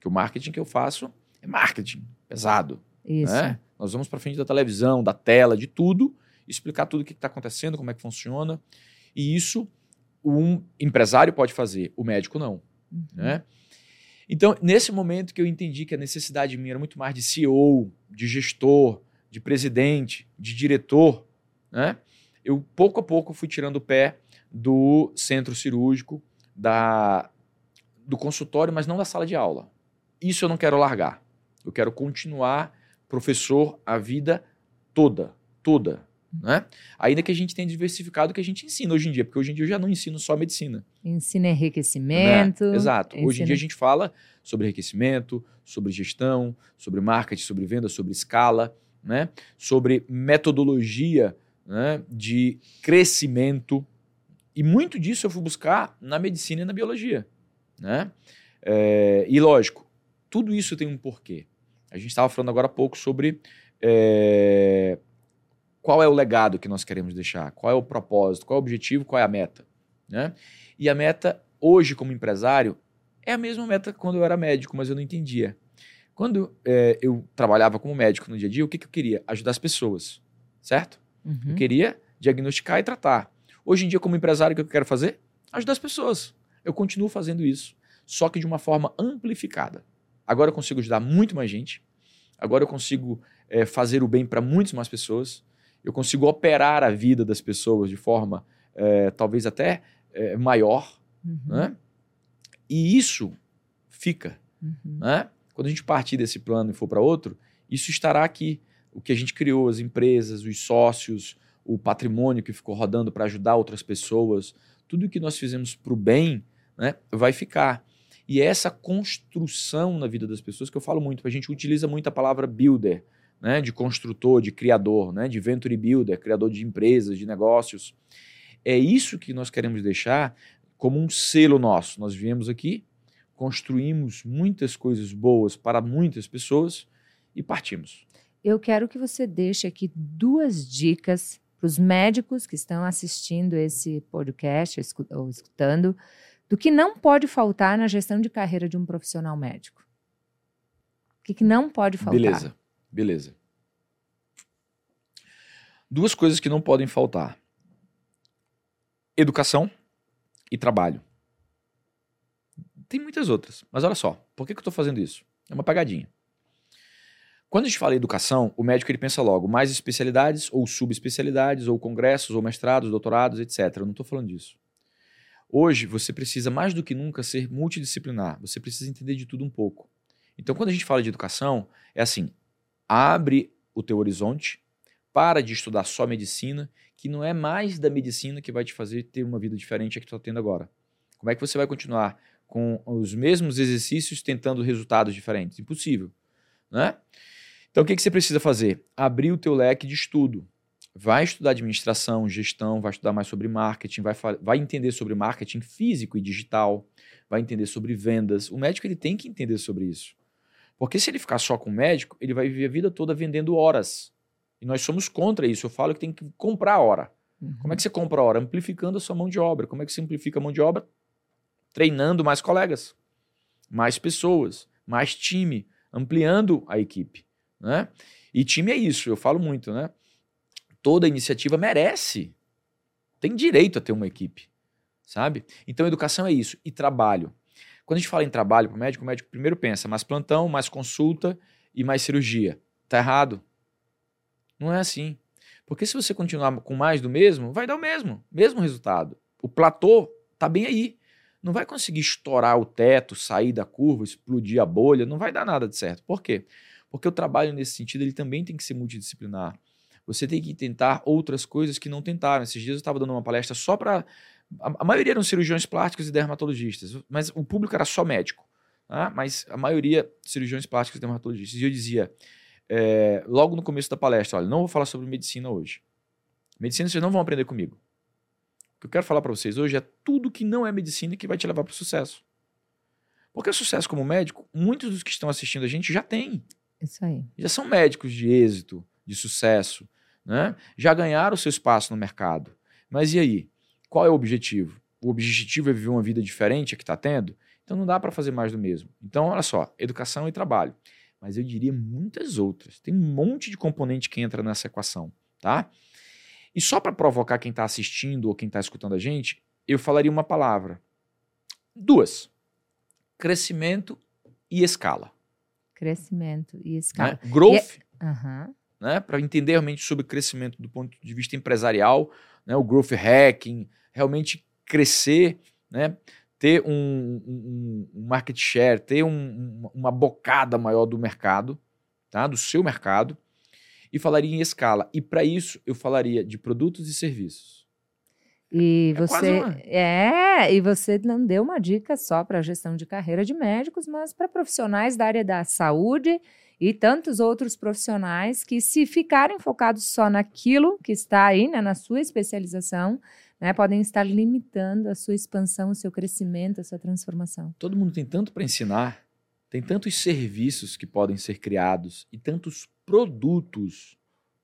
Que o marketing que eu faço é marketing pesado. Isso. Né? Nós vamos para frente da televisão, da tela, de tudo, explicar tudo o que está acontecendo, como é que funciona. E isso um empresário pode fazer, o médico não. Uhum. Né? Então, nesse momento que eu entendi que a necessidade minha era muito mais de CEO, de gestor, de presidente, de diretor, né? eu pouco a pouco fui tirando o pé do centro cirúrgico, da, do consultório, mas não da sala de aula. Isso eu não quero largar. Eu quero continuar professor a vida toda, toda. Né? Ainda que a gente tenha diversificado o que a gente ensina hoje em dia, porque hoje em dia eu já não ensino só medicina. Ensina enriquecimento. Né? Exato. Ensina... Hoje em dia a gente fala sobre enriquecimento, sobre gestão, sobre marketing, sobre venda, sobre escala, né? sobre metodologia né? de crescimento. E muito disso eu fui buscar na medicina e na biologia. Né? É, e lógico, tudo isso tem um porquê. A gente estava falando agora há pouco sobre é, qual é o legado que nós queremos deixar, qual é o propósito, qual é o objetivo, qual é a meta. Né? E a meta, hoje, como empresário, é a mesma meta quando eu era médico, mas eu não entendia. Quando é, eu trabalhava como médico no dia a dia, o que, que eu queria? Ajudar as pessoas, certo? Uhum. Eu queria diagnosticar e tratar. Hoje em dia, como empresário, o que eu quero fazer? Ajudar as pessoas. Eu continuo fazendo isso, só que de uma forma amplificada. Agora eu consigo ajudar muito mais gente. Agora eu consigo é, fazer o bem para muitas mais pessoas. Eu consigo operar a vida das pessoas de forma é, talvez até é, maior. Uhum. Né? E isso fica. Uhum. Né? Quando a gente partir desse plano e for para outro, isso estará aqui. O que a gente criou, as empresas, os sócios, o patrimônio que ficou rodando para ajudar outras pessoas, tudo que nós fizemos para o bem né, vai ficar. E é essa construção na vida das pessoas que eu falo muito. A gente utiliza muito a palavra builder, né, de construtor, de criador, né, de venture builder, criador de empresas, de negócios. É isso que nós queremos deixar como um selo nosso. Nós viemos aqui, construímos muitas coisas boas para muitas pessoas e partimos. Eu quero que você deixe aqui duas dicas para os médicos que estão assistindo esse podcast ou escutando, do que não pode faltar na gestão de carreira de um profissional médico. O que, que não pode faltar? Beleza, beleza. Duas coisas que não podem faltar: educação e trabalho. Tem muitas outras, mas olha só, por que, que eu estou fazendo isso? É uma pegadinha. Quando a gente fala em educação, o médico ele pensa logo mais especialidades ou subespecialidades, ou congressos, ou mestrados, doutorados, etc. Eu não estou falando disso. Hoje, você precisa mais do que nunca ser multidisciplinar. Você precisa entender de tudo um pouco. Então, quando a gente fala de educação, é assim: abre o teu horizonte, para de estudar só medicina, que não é mais da medicina que vai te fazer ter uma vida diferente a que tu está tendo agora. Como é que você vai continuar com os mesmos exercícios tentando resultados diferentes? Impossível, né? Então, o que, que você precisa fazer? Abrir o teu leque de estudo. Vai estudar administração, gestão, vai estudar mais sobre marketing, vai, vai entender sobre marketing físico e digital, vai entender sobre vendas. O médico ele tem que entender sobre isso. Porque se ele ficar só com o médico, ele vai viver a vida toda vendendo horas. E nós somos contra isso. Eu falo que tem que comprar hora. Uhum. Como é que você compra hora? Amplificando a sua mão de obra. Como é que você amplifica a mão de obra? Treinando mais colegas, mais pessoas, mais time, ampliando a equipe. Né? E time é isso, eu falo muito, né? Toda iniciativa merece, tem direito a ter uma equipe, sabe? Então, educação é isso. E trabalho. Quando a gente fala em trabalho para o médico, o médico primeiro pensa mais plantão, mais consulta e mais cirurgia. Tá errado. Não é assim. Porque se você continuar com mais do mesmo, vai dar o mesmo, mesmo resultado. O platô tá bem aí. Não vai conseguir estourar o teto, sair da curva, explodir a bolha, não vai dar nada de certo. Por quê? Porque o trabalho nesse sentido ele também tem que ser multidisciplinar. Você tem que tentar outras coisas que não tentaram. Esses dias eu estava dando uma palestra só para. A, maioria eram cirurgiões plásticos e dermatologistas, mas o público era só médico. Tá? Mas a maioria cirurgiões plásticos e dermatologistas. E eu dizia, é, logo no começo da palestra: olha, não vou falar sobre medicina hoje. Medicina vocês não vão aprender comigo. O que eu quero falar para vocês hoje é tudo que não é medicina que vai te levar para o sucesso. Porque o sucesso como médico, muitos dos que estão assistindo a gente já têm. Isso aí. Já são médicos de êxito, de sucesso, né? Já ganharam o seu espaço no mercado. Mas e aí? Qual é o objetivo? O objetivo é viver uma vida diferente a que está tendo? Então não dá para fazer mais do mesmo. Então, olha só, educação e trabalho. Mas eu diria muitas outras. Tem um monte de componente que entra nessa equação, tá? E só para provocar quem está assistindo ou quem está escutando a gente, eu falaria uma palavra. Duas: crescimento e escala. Crescimento e escala. Né? Growth. É... né? Para entender realmente sobre crescimento do ponto de vista empresarial, né? o growth hacking, realmente crescer, né? ter um, um, um market share, ter um, uma bocada maior do mercado, tá? do seu mercado, e falaria em escala. E para isso eu falaria de produtos e serviços. E é você é, e você não deu uma dica só para a gestão de carreira de médicos, mas para profissionais da área da saúde e tantos outros profissionais que se ficarem focados só naquilo que está aí, né, na sua especialização, né, podem estar limitando a sua expansão, o seu crescimento, a sua transformação. Todo mundo tem tanto para ensinar, tem tantos serviços que podem ser criados e tantos produtos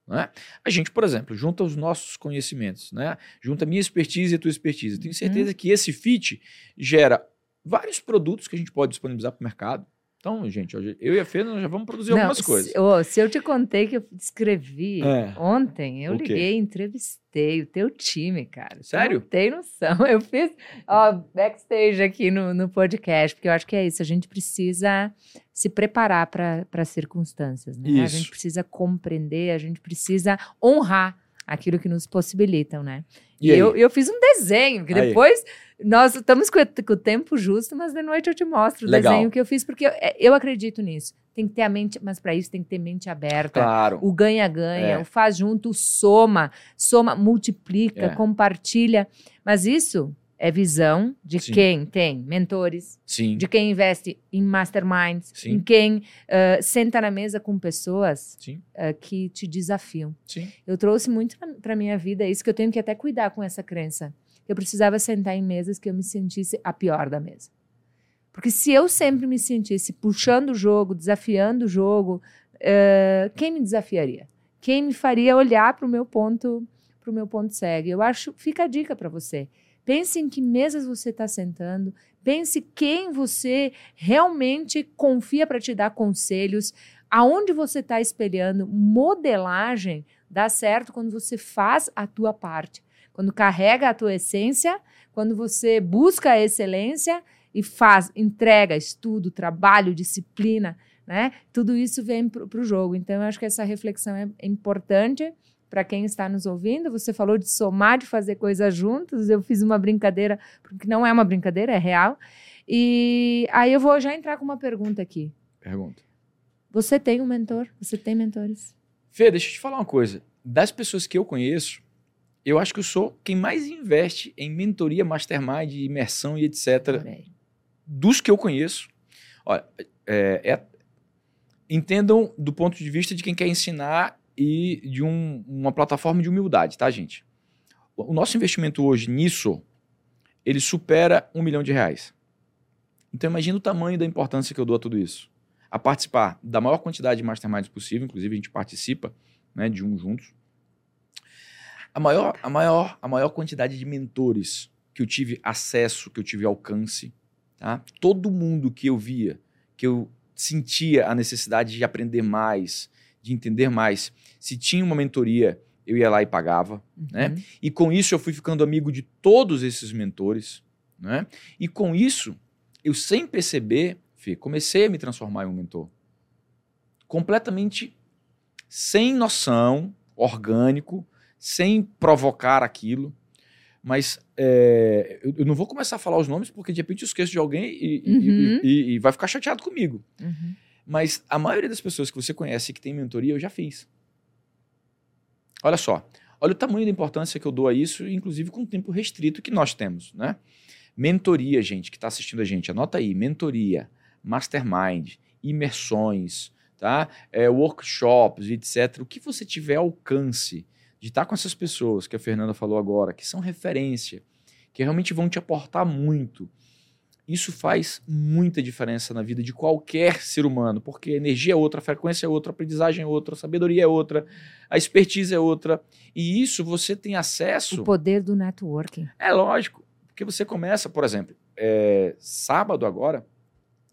né? A gente, por exemplo, junta os nossos conhecimentos, né? junta a minha expertise e a tua expertise. Eu tenho certeza uhum. que esse fit gera vários produtos que a gente pode disponibilizar para o mercado. Então, gente, eu e a Fê nós já vamos produzir Não, algumas coisas. Se, oh, se eu te contei que eu escrevi é. ontem, eu liguei, entrevistei o teu time, cara. Sério? Não tem noção. Eu fiz ó, backstage aqui no, no podcast, porque eu acho que é isso. A gente precisa se preparar para as circunstâncias. Né? A gente precisa compreender, a gente precisa honrar aquilo que nos possibilitam, né? E, e eu, eu fiz um desenho, que depois nós estamos com, com, o tempo justo, mas de noite eu te mostro o Legal. desenho que eu fiz, porque eu, é, eu acredito nisso. Tem que ter a mente, mas para isso tem que ter mente aberta. Claro. O ganha-ganha, é. o faz junto, o soma, soma, multiplica, é. compartilha. Mas isso é visão de Sim. quem tem mentores, Sim. de quem investe em masterminds, Sim. em quem uh, senta na mesa com pessoas uh, que te desafiam. Eu trouxe muito para minha vida isso que eu tenho que até cuidar com essa crença. Eu precisava sentar em mesas que eu me sentisse a pior da mesa. Porque se eu sempre me sentisse puxando o jogo, desafiando o jogo, uh, quem me desafiaria? Quem me faria olhar para o meu ponto, para o meu ponto cego? Eu acho, fica a dica para você. Pense em que mesas você está sentando. Pense quem você realmente confia para te dar conselhos. Aonde você está espelhando. Modelagem dá certo quando você faz a tua parte. Quando carrega a tua essência, quando você busca a excelência e faz, entrega, estudo, trabalho, disciplina, né? Tudo isso vem para o jogo. Então, eu acho que essa reflexão é importante para quem está nos ouvindo. Você falou de somar, de fazer coisas juntos. Eu fiz uma brincadeira, porque não é uma brincadeira, é real. E aí eu vou já entrar com uma pergunta aqui. Pergunta. Você tem um mentor? Você tem mentores? Fê, deixa eu te falar uma coisa. Das pessoas que eu conheço, eu acho que eu sou quem mais investe em mentoria, mastermind, imersão e etc. Dos que eu conheço. Olha, é, é, entendam do ponto de vista de quem quer ensinar e de um, uma plataforma de humildade, tá, gente? O nosso investimento hoje nisso, ele supera um milhão de reais. Então imagina o tamanho da importância que eu dou a tudo isso. A participar da maior quantidade de masterminds possível, inclusive a gente participa né, de um juntos. A maior, a, maior, a maior quantidade de mentores que eu tive acesso, que eu tive alcance, tá? todo mundo que eu via, que eu sentia a necessidade de aprender mais, de entender mais. Se tinha uma mentoria, eu ia lá e pagava, né? uhum. né? E com isso eu fui ficando amigo de todos esses mentores, né? E com isso, eu sem perceber, Fê, comecei a me transformar em um mentor. Completamente sem noção, orgânico, sem provocar aquilo. Mas é, eu, eu, não vou começar a falar os nomes, porque de repente eu esqueço de alguém e, uhum. e, e, e vai ficar chateado comigo. Uhum. Mas a maioria das pessoas que você conhece que tem mentoria, eu já fiz. Olha só. Olha o tamanho da importância que eu dou a isso, inclusive com o tempo restrito que nós temos, né? Mentoria, gente, que está assistindo a gente, anota aí, mentoria, mastermind, imersões, tá? É, workshops, etc. O que você tiver alcance de estar tá com essas pessoas que a Fernanda falou agora, que são referência, que realmente vão te aportar muito, isso faz muita diferença na vida de qualquer ser humano, porque a energia é outra, a frequência é outra, a aprendizagem é outra, a sabedoria é outra, a expertise é outra. E isso você tem acesso. O poder do networking. É lógico, porque você começa, por exemplo, é, sábado agora,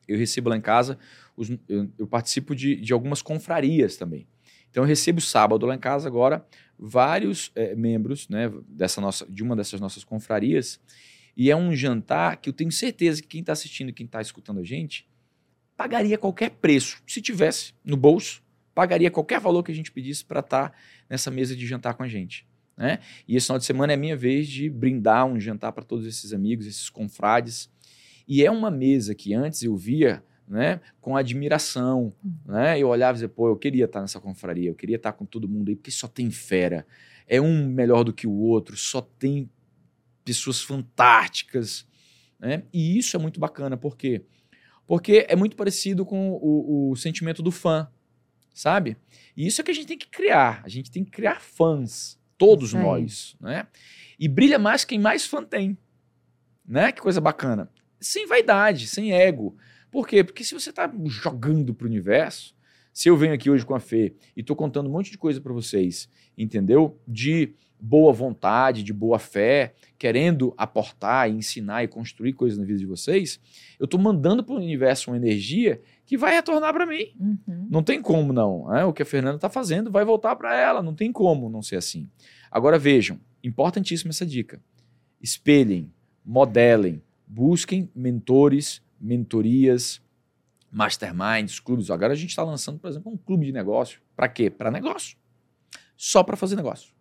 eu recebo lá em casa, os, eu, eu, participo de, de algumas confrarias também. Então eu recebo sábado lá em casa agora vários é, membros né, dessa nossa, de uma dessas nossas confrarias e é um jantar que eu tenho certeza que quem está assistindo, quem está escutando a gente, pagaria qualquer preço. Se tivesse no bolso, pagaria qualquer valor que a gente pedisse para estar tá nessa mesa de jantar com a gente. Né? E esse final de semana é minha vez de brindar um jantar para todos esses amigos, esses confrades. E é uma mesa que antes eu via né, com admiração. Né? Eu olhava e dizia, pô, eu queria estar tá nessa confraria, eu queria estar tá com todo mundo aí, porque só tem fera. É um melhor do que o outro, só tem pessoas fantásticas. Né? E isso é muito bacana, por quê? Porque é muito parecido com o, o sentimento do fã, sabe? E isso é que a gente tem que criar. A gente tem que criar fãs, todos nós, né? E brilha mais quem mais fã tem, né? Que coisa bacana. Sem vaidade, sem ego. Por quê? Porque se você está jogando para o universo, se eu venho aqui hoje com a Fê e estou contando um monte de coisa para vocês, entendeu? De boa vontade, de boa fé, querendo aportar, ensinar e construir coisas na vida de vocês, eu estou mandando para o universo uma energia que vai retornar para mim. Uhum. Não tem como não. Né? O que a Fernanda está fazendo vai voltar para ela. Não tem como não ser assim. Agora vejam, importantíssima essa dica. Espelhem, modelem, busquem mentores, mentorias, masterminds, clubes. Agora a gente está lançando, por exemplo, um clube de negócio. Para quê? Para negócio. Só para fazer negócio.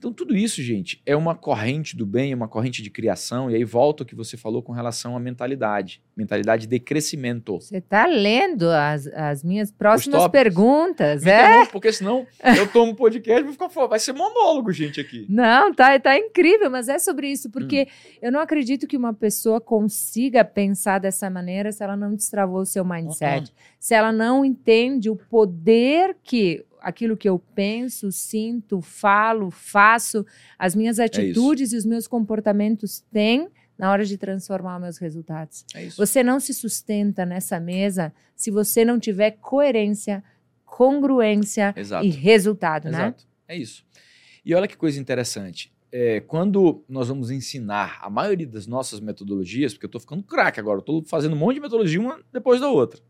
Então, tudo isso, gente, é uma corrente do bem, é uma corrente de criação, e aí volta o que você falou com relação à mentalidade mentalidade de crescimento. Você está lendo as, as minhas próximas perguntas, Me é? Porque senão eu tomo podcast e vou ficar vai ser monólogo, gente, aqui. Não, tá, tá incrível, mas é sobre isso, porque hum. eu não acredito que uma pessoa consiga pensar dessa maneira se ela não destravou o seu mindset, uh -uh. se ela não entende o poder que aquilo que eu penso, sinto, falo, faço, as minhas é atitudes é e os meus comportamentos têm na hora de transformar meus resultados. É você não se sustenta nessa mesa se você não tiver coerência, congruência Exato. e resultado, né? Exato. né? É isso. E olha que coisa interessante. É, quando nós vamos ensinar a maioria das nossas metodologias, porque eu estou ficando craque agora, estou fazendo um monte de metodologia uma depois da outra.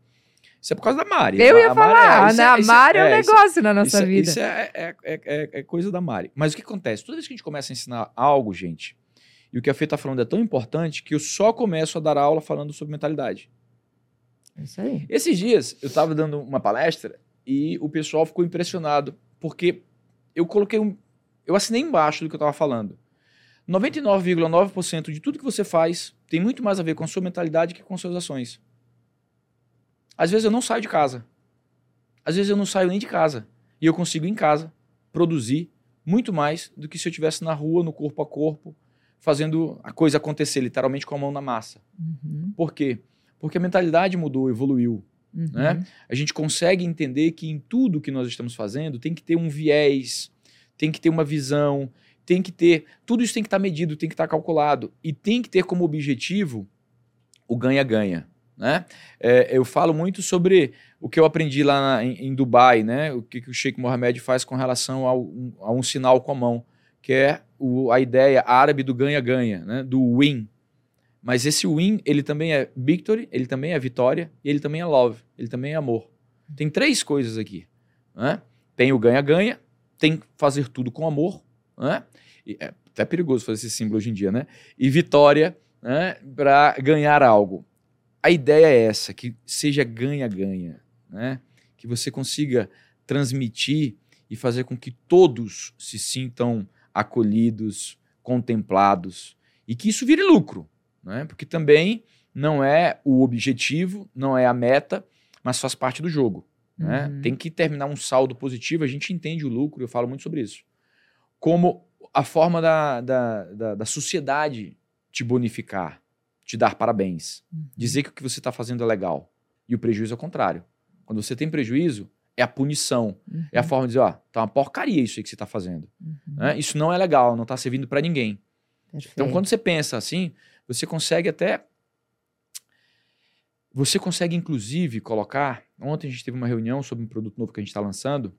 Isso é por causa da Mari. Eu ia a falar, Mari, é, né? A Mari é, é um negócio na nossa vida. Isso é, é, coisa da Mari. Mas o que acontece? Toda vez que a gente começa a ensinar algo, gente, e o que a Fê está falando é tão importante que eu só começo a dar aula falando sobre mentalidade. É isso aí. Esses dias eu estava dando uma palestra e o pessoal ficou impressionado porque eu coloquei um. Eu assinei embaixo do que eu estava falando. 99,9% de tudo que você faz tem muito mais a ver com a sua mentalidade que com suas ações. Às vezes eu não saio de casa. Às vezes eu não saio nem de casa. E eu consigo em casa produzir muito mais do que se eu estivesse na rua, no corpo a corpo, fazendo a coisa acontecer, literalmente com a mão na massa. Uhum. Por quê? Porque a mentalidade mudou, evoluiu. Uhum. Né? A gente consegue entender que em tudo que nós estamos fazendo tem que ter um viés, tem que ter uma visão, tem que ter. Tudo isso tem que estar medido, tem que estar calculado. E tem que ter como objetivo o ganha-ganha. Né? É, eu falo muito sobre o que eu aprendi lá na, em, em, Dubai, né? o que, que o Sheikh Mohammed faz com relação ao, um, a um sinal com a mão, que é o, a ideia árabe do ganha-ganha, né? do win. Mas esse win, ele também é victory, ele também é vitória, e ele também é love, ele também é amor. Tem três coisas aqui. Né? Tem o ganha-ganha, tem fazer tudo com amor, né? E é até perigoso fazer esse símbolo hoje em dia, né? E vitória né? para ganhar algo a ideia é essa, que seja ganha-ganha, né? que você consiga transmitir e fazer com que todos se sintam acolhidos, contemplados e que isso vire lucro, né? porque também não é o objetivo, não é a meta, mas faz parte do jogo. Né? Uhum. Tem que terminar um saldo positivo, a gente entende o lucro, eu falo muito sobre isso. Como a forma da, da, da, da sociedade te bonificar te dar parabéns, uhum. dizer que o que você está fazendo é legal. E o prejuízo é o contrário. Quando você tem prejuízo, é a punição. Uhum. É a forma de dizer, ó, tá uma porcaria isso aí que você está fazendo. Uhum. Né? Isso não é legal, não está servindo para ninguém. Perfeito. Então, quando você pensa assim, você consegue até. Você consegue, inclusive, colocar. Ontem a gente teve uma reunião sobre um produto novo que a gente está lançando.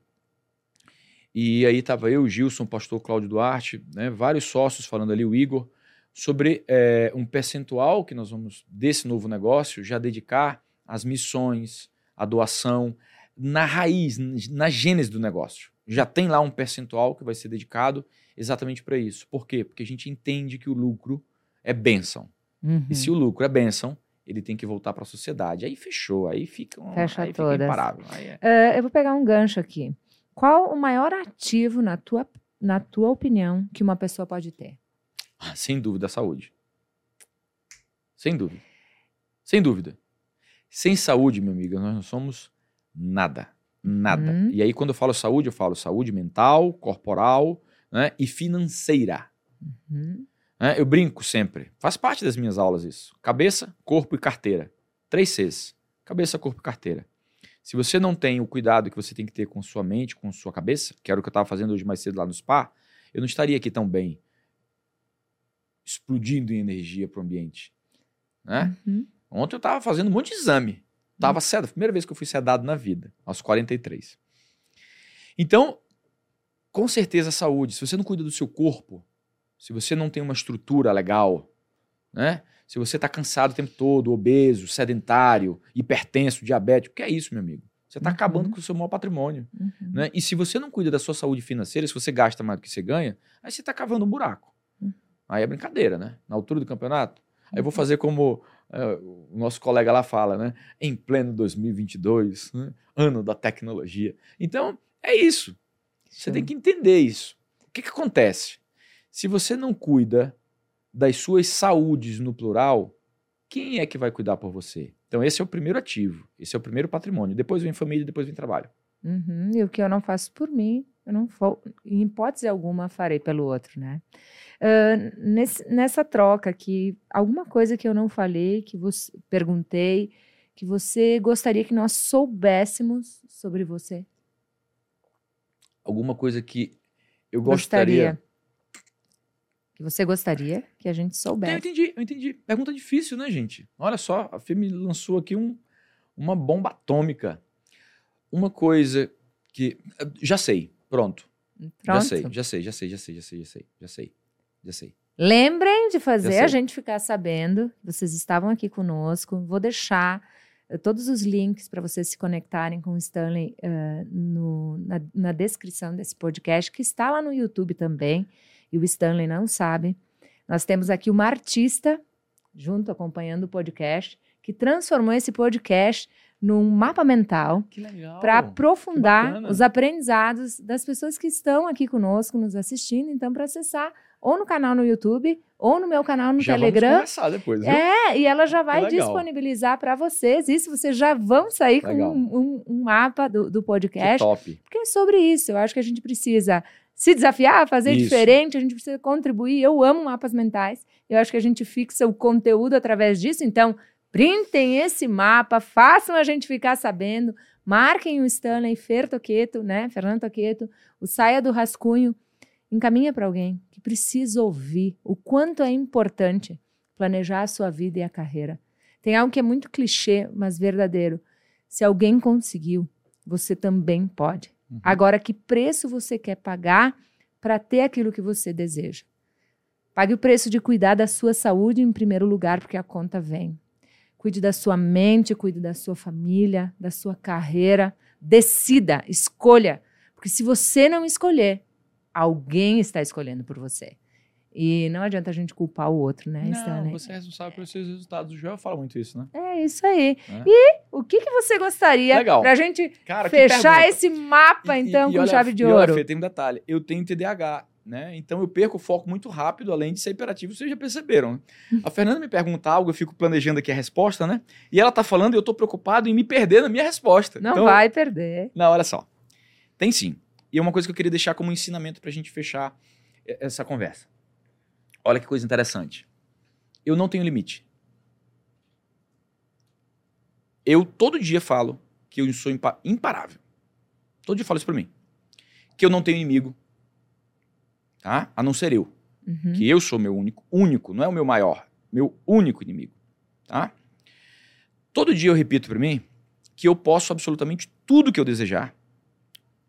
E aí estava eu, o Gilson, o pastor Cláudio Duarte, né, vários sócios falando ali, o Igor sobre é, um percentual que nós vamos, desse novo negócio, já dedicar às missões, à doação, na raiz, na gênese do negócio. Já tem lá um percentual que vai ser dedicado exatamente para isso. Por quê? Porque a gente entende que o lucro é bênção. Uhum. E se o lucro é bênção, ele tem que voltar para a sociedade. Aí fechou, aí fica, um, Fecha aí todas. fica imparável. É... Uh, eu vou pegar um gancho aqui. Qual o maior ativo, na tua, na tua opinião, que uma pessoa pode ter? Sem dúvida, a saúde. Sem dúvida. Sem dúvida. Sem saúde, meu amigo, nós não somos nada. Nada. Uhum. E aí, quando eu falo saúde, eu falo saúde mental, corporal né, e financeira. Uhum. É, eu brinco sempre. Faz parte das minhas aulas isso. Cabeça, corpo e carteira. Três Cs. Cabeça, corpo e carteira. Se você não tem o cuidado que você tem que ter com sua mente, com sua cabeça, que era o que eu estava fazendo hoje mais cedo lá no spa, eu não estaria aqui tão bem explodindo em energia para o ambiente. Né? Uhum. Ontem eu estava fazendo um monte de exame. Tava uhum. sedado, primeira vez que eu fui sedado na vida, aos 43. Então, com certeza a saúde, se você não cuida do seu corpo, se você não tem uma estrutura legal, né? Se você está cansado o tempo todo, obeso, sedentário, hipertenso, diabético, o que é isso, meu amigo? Você está uhum. acabando com o seu maior patrimônio. Uhum. Né? E se você não cuida da sua saúde financeira, se você gasta mais do que você ganha, aí você está cavando um buraco. Aí é brincadeira, né? Na altura do campeonato. Aí eu vou uhum. fazer como é, o nosso colega lá fala, né? Em pleno 2022, né? ano da tecnologia. Então, é isso. Você Sim. tem que entender isso. que, que acontece? Se você não cuida das suas saúdes no plural, quem é que vai cuidar por você? Então, esse é o primeiro ativo, esse é o primeiro patrimônio. Depois vem família, depois vem trabalho. Uhum, e o que eu não faço por mim, eu não vou, em hipótese alguma, farei pelo outro, né? Uh, nesse, nessa troca aqui, alguma coisa que eu não falei, que você perguntei, que você gostaria que nós soubéssemos sobre você? Alguma coisa que eu gostaria. gostaria que você gostaria que a gente soubesse. Eu entendi, eu entendi. Pergunta difícil, né, gente? Olha só, a Fê me lançou aqui um, uma bomba atômica. Uma coisa que. Já sei, pronto. pronto. Já sei, já sei, já sei, já sei, já sei, já sei, já sei, já sei. Lembrem de fazer a gente ficar sabendo. Vocês estavam aqui conosco. Vou deixar uh, todos os links para vocês se conectarem com o Stanley uh, no, na, na descrição desse podcast, que está lá no YouTube também e o Stanley não sabe. Nós temos aqui uma artista, junto, acompanhando o podcast, que transformou esse podcast num mapa mental para aprofundar os aprendizados das pessoas que estão aqui conosco, nos assistindo. Então, para acessar ou no canal no YouTube ou no meu canal no já Telegram. Vamos depois, viu? É, e ela já vai disponibilizar para vocês. Isso vocês já vão sair legal. com um, um, um, mapa do, do podcast. Que top. Porque é sobre isso. Eu acho que a gente precisa se desafiar, fazer Isso. diferente, a gente precisa contribuir. Eu amo mapas mentais. Eu acho que a gente fixa o conteúdo através disso. Então, printem esse mapa, façam a gente ficar sabendo, marquem o Stanley Fer Toqueto, né? Fernando Toqueto, o Saia do Rascunho. Encaminha para alguém que precisa ouvir o quanto é importante planejar a sua vida e a carreira. Tem algo que é muito clichê, mas verdadeiro. Se alguém conseguiu, você também pode. Uhum. Agora, que preço você quer pagar para ter aquilo que você deseja? Pague o preço de cuidar da sua saúde em primeiro lugar, porque a conta vem. Cuide da sua mente, cuide da sua família, da sua carreira. Decida, escolha. Porque se você não escolher, alguém está escolhendo por você. E não adianta a gente culpar o outro, né? Não, Stanley? você é responsável pelos seus resultados. O Joel fala muito isso, né? É isso aí. É. E o que, que você gostaria Legal. pra gente Cara, fechar esse mapa, então, e, e com olha, chave de ouro? Olha, Fê, tem um detalhe. Eu tenho TDAH, né? Então eu perco o foco muito rápido, além de ser hiperativo, vocês já perceberam. Né? A Fernanda me pergunta algo, eu fico planejando aqui a resposta, né? E ela tá falando e eu tô preocupado em me perder na minha resposta. Não então, vai perder. Não, olha só. Tem sim. E é uma coisa que eu queria deixar como ensinamento pra gente fechar essa conversa. Olha que coisa interessante. Eu não tenho limite. Eu todo dia falo que eu sou imparável. Todo dia falo isso pra mim. Que eu não tenho inimigo. Tá? A não ser eu. Uhum. Que eu sou meu único, único, não é o meu maior, meu único inimigo. Tá? Todo dia eu repito para mim que eu posso absolutamente tudo que eu desejar.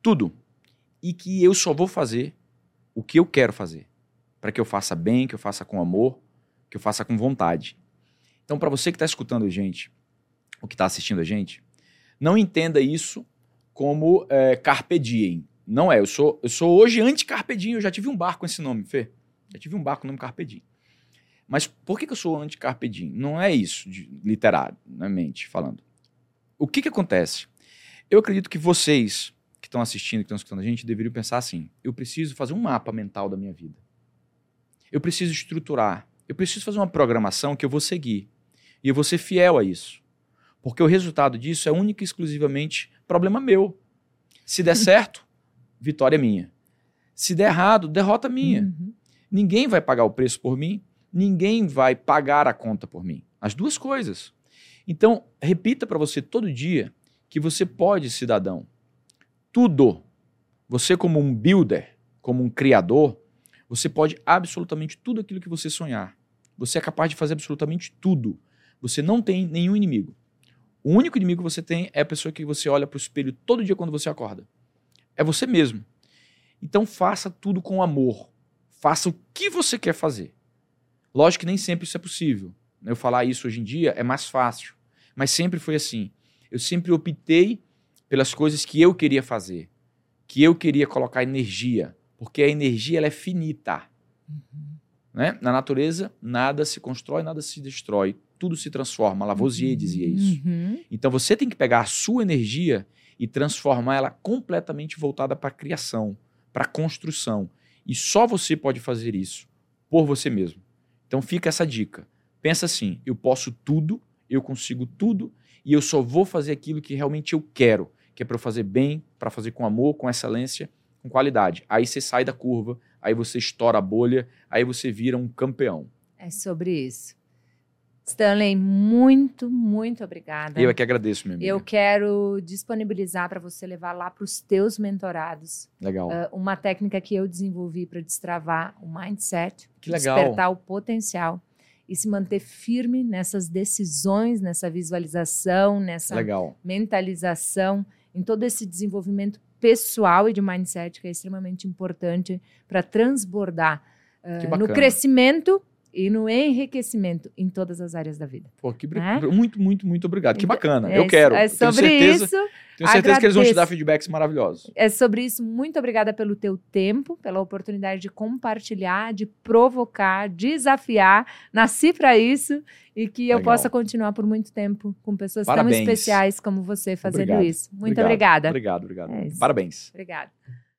Tudo. E que eu só vou fazer o que eu quero fazer para que eu faça bem, que eu faça com amor, que eu faça com vontade. Então, para você que está escutando a gente, ou que está assistindo a gente, não entenda isso como é, carpe diem. Não é. Eu sou, eu sou hoje anti-carpe diem. Eu já tive um barco com esse nome, Fê. Já tive um barco com o nome carpe diem. Mas por que, que eu sou anti-carpe diem? Não é isso, de, literariamente falando. O que, que acontece? Eu acredito que vocês que estão assistindo, que estão escutando a gente, deveriam pensar assim: eu preciso fazer um mapa mental da minha vida eu preciso estruturar, eu preciso fazer uma programação que eu vou seguir. E eu vou ser fiel a isso. Porque o resultado disso é único e exclusivamente problema meu. Se der certo, vitória minha. Se der errado, derrota minha. Uhum. Ninguém vai pagar o preço por mim, ninguém vai pagar a conta por mim. As duas coisas. Então, repita para você todo dia que você pode, cidadão, tudo. Você, como um builder, como um criador, você pode absolutamente tudo aquilo que você sonhar. Você é capaz de fazer absolutamente tudo. Você não tem nenhum inimigo. O único inimigo que você tem é a pessoa que você olha para o espelho todo dia quando você acorda. É você mesmo. Então faça tudo com amor. Faça o que você quer fazer. Lógico que nem sempre isso é possível. Eu falar isso hoje em dia é mais fácil. Mas sempre foi assim. Eu sempre optei pelas coisas que eu queria fazer, que eu queria colocar energia, porque a energia ela é finita. Uhum. Né? Na natureza, nada se constrói, nada se destrói, tudo se transforma. Lavoisier dizia isso. Uhum. Então você tem que pegar a sua energia e transformar ela completamente voltada para a criação, para a construção. E só você pode fazer isso por você mesmo. Então fica essa dica. Pensa assim: eu posso tudo, eu consigo tudo e eu só vou fazer aquilo que realmente eu quero, que é para fazer bem, para fazer com amor, com excelência, com qualidade. Aí você sai da curva, aí você estoura a bolha, aí você vira um campeão. É sobre isso. Stanley, muito, muito obrigada. Eu é que agradeço, meu amigo. Eu quero disponibilizar para você levar lá para os teus mentorados. Legal. Uh, uma técnica que eu desenvolvi para destravar o mindset, que legal. despertar o potencial e se manter firme nessas decisões, nessa visualização, nessa legal. mentalização, em todo esse desenvolvimento pessoal e de mindset que é extremamente importante para transbordar uh, no crescimento e no enriquecimento em todas as áreas da vida. Pô, que é? muito, muito, muito obrigado. Que então, bacana. É, eu quero. É sobre tenho certeza, isso. Tenho certeza agradeço. que eles vão te dar feedbacks maravilhosos. É sobre isso. Muito obrigada pelo teu tempo, pela oportunidade de compartilhar, de provocar, desafiar. Nasci para isso e que Legal. eu possa continuar por muito tempo com pessoas Parabéns. tão especiais como você fazendo obrigado. isso. Muito obrigado. obrigada. Obrigado, obrigado. É Parabéns. Obrigada.